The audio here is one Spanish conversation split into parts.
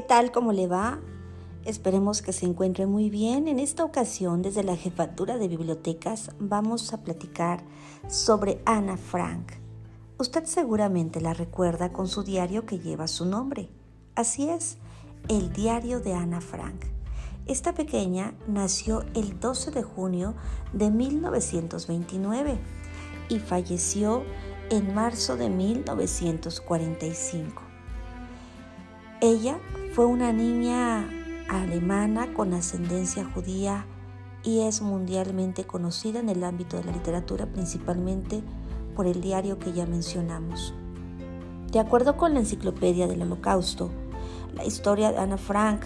¿Qué tal? ¿Cómo le va? Esperemos que se encuentre muy bien. En esta ocasión, desde la Jefatura de Bibliotecas, vamos a platicar sobre Ana Frank. Usted seguramente la recuerda con su diario que lleva su nombre. Así es, el diario de Ana Frank. Esta pequeña nació el 12 de junio de 1929 y falleció en marzo de 1945. Ella fue una niña alemana con ascendencia judía y es mundialmente conocida en el ámbito de la literatura, principalmente por el diario que ya mencionamos. De acuerdo con la Enciclopedia del Holocausto, la historia de Ana Frank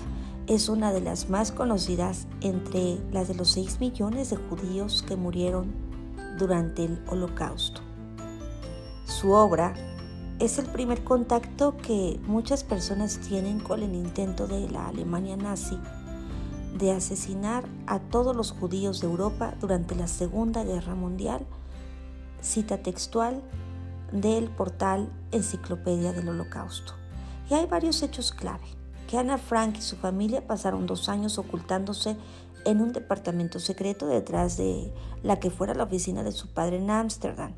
es una de las más conocidas entre las de los 6 millones de judíos que murieron durante el Holocausto. Su obra es el primer contacto que muchas personas tienen con el intento de la Alemania nazi de asesinar a todos los judíos de Europa durante la Segunda Guerra Mundial, cita textual del portal Enciclopedia del Holocausto. Y hay varios hechos clave, que Ana Frank y su familia pasaron dos años ocultándose en un departamento secreto detrás de la que fuera la oficina de su padre en Ámsterdam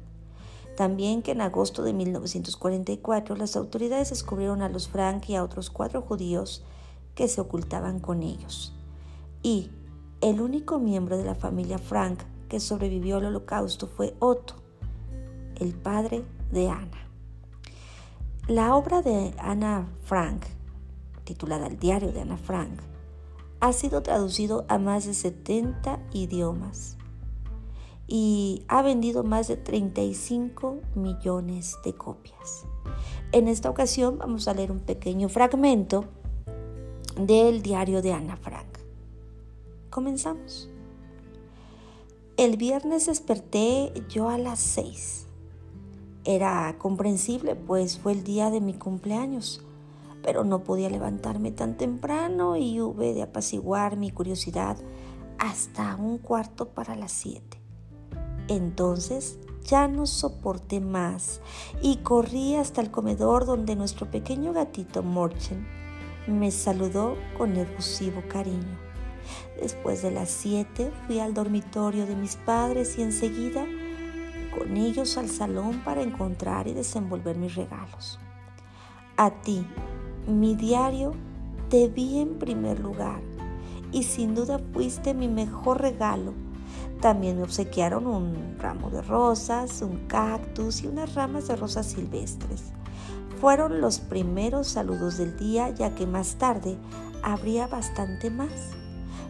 también que en agosto de 1944 las autoridades descubrieron a los Frank y a otros cuatro judíos que se ocultaban con ellos. Y el único miembro de la familia Frank que sobrevivió al holocausto fue Otto, el padre de Ana. La obra de Ana Frank, titulada El diario de Ana Frank, ha sido traducido a más de 70 idiomas y ha vendido más de 35 millones de copias. En esta ocasión vamos a leer un pequeño fragmento del diario de Ana Frank. Comenzamos. El viernes desperté yo a las 6. Era comprensible, pues fue el día de mi cumpleaños, pero no podía levantarme tan temprano y hube de apaciguar mi curiosidad hasta un cuarto para las 7. Entonces ya no soporté más y corrí hasta el comedor donde nuestro pequeño gatito Morchen me saludó con efusivo cariño. Después de las siete fui al dormitorio de mis padres y enseguida con ellos al salón para encontrar y desenvolver mis regalos. A ti, mi diario, te vi en primer lugar y sin duda fuiste mi mejor regalo también me obsequiaron un ramo de rosas, un cactus y unas ramas de rosas silvestres. Fueron los primeros saludos del día ya que más tarde habría bastante más.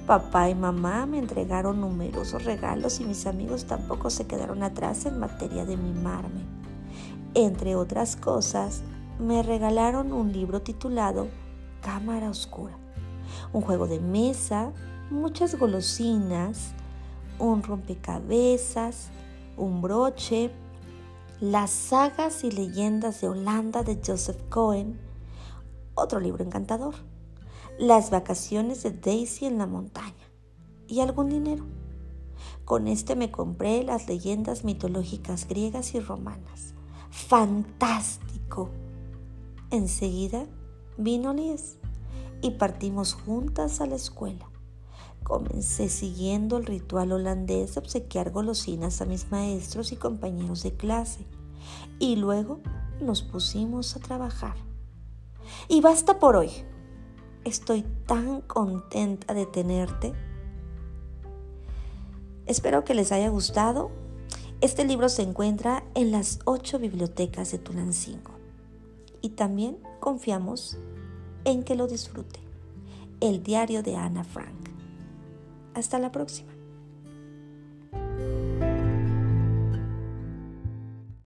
Papá y mamá me entregaron numerosos regalos y mis amigos tampoco se quedaron atrás en materia de mimarme. Entre otras cosas, me regalaron un libro titulado Cámara Oscura, un juego de mesa, muchas golosinas, un rompecabezas, un broche, las sagas y leyendas de Holanda de Joseph Cohen, otro libro encantador, las vacaciones de Daisy en la montaña y algún dinero. Con este me compré las leyendas mitológicas griegas y romanas. ¡Fantástico! Enseguida vino Lies y partimos juntas a la escuela. Comencé siguiendo el ritual holandés de obsequiar golosinas a mis maestros y compañeros de clase. Y luego nos pusimos a trabajar. Y basta por hoy. Estoy tan contenta de tenerte. Espero que les haya gustado. Este libro se encuentra en las ocho bibliotecas de Tulancingo. Y también confiamos en que lo disfrute. El diario de Ana Frank. Hasta la próxima.